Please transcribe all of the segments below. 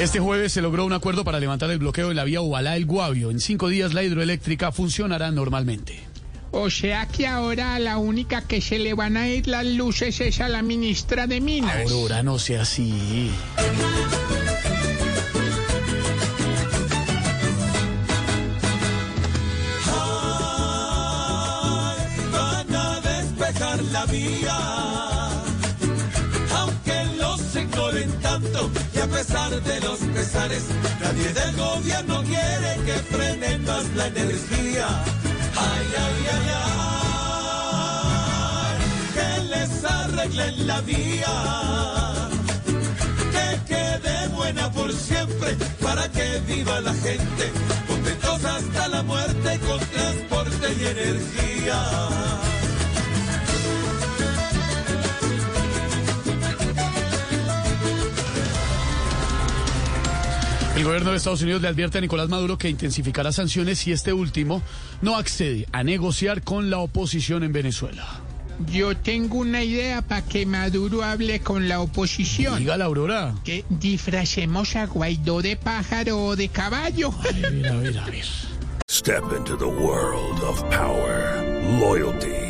Este jueves se logró un acuerdo para levantar el bloqueo de la vía Ubalá El Guavio. En cinco días la hidroeléctrica funcionará normalmente. O sea que ahora la única que se le van a ir las luces es a la ministra de Minas. Aurora, no sea así. van a despejar la vía. Y a pesar de los pesares, nadie del gobierno quiere que frenen más la energía. Ay, ay, ay, ay, que les arreglen la vía. Que quede buena por siempre para que viva la gente, contentos hasta la muerte con transporte y energía. El gobierno de Estados Unidos le advierte a Nicolás Maduro que intensificará sanciones si este último no accede a negociar con la oposición en Venezuela. Yo tengo una idea para que Maduro hable con la oposición. Diga la Aurora. Que disfracemos a Guaidó de pájaro o de caballo. A ver, a ver, a ver. Step into the world of power, loyalty,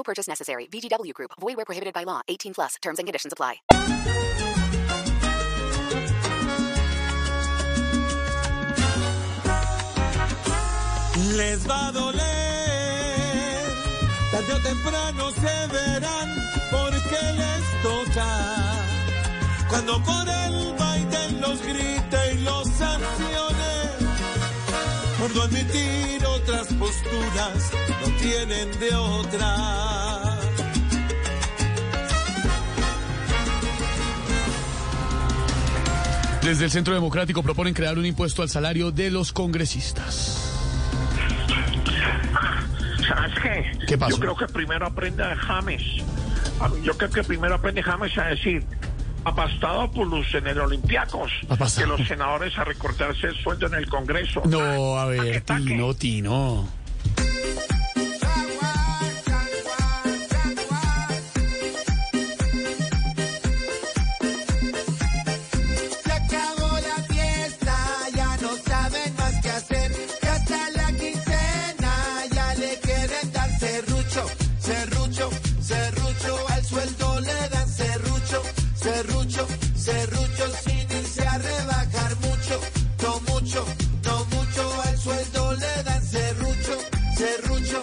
No purchase necessary. VGW Group. Void were prohibited by law. 18 plus. Terms and conditions apply. Les va a doler, tarde o temprano se verán porque les toca. Cuando por por admitir otras posturas, no tienen de otra. Desde el Centro Democrático proponen crear un impuesto al salario de los congresistas. ¿Sabes qué? ¿Qué pasó? Yo creo que primero aprende a James. Yo creo que primero aprende James a decir Apastadopoulos en el Olympiacos Apastado- que los senadores a recortarse el sueldo en el Congreso. No, a ver, Taque, taque. Tino, Tino. Serrucho, serrucho. Sin irse a rebajar mucho, no mucho, no mucho. Al sueldo le dan serrucho, serrucho,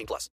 18 plus.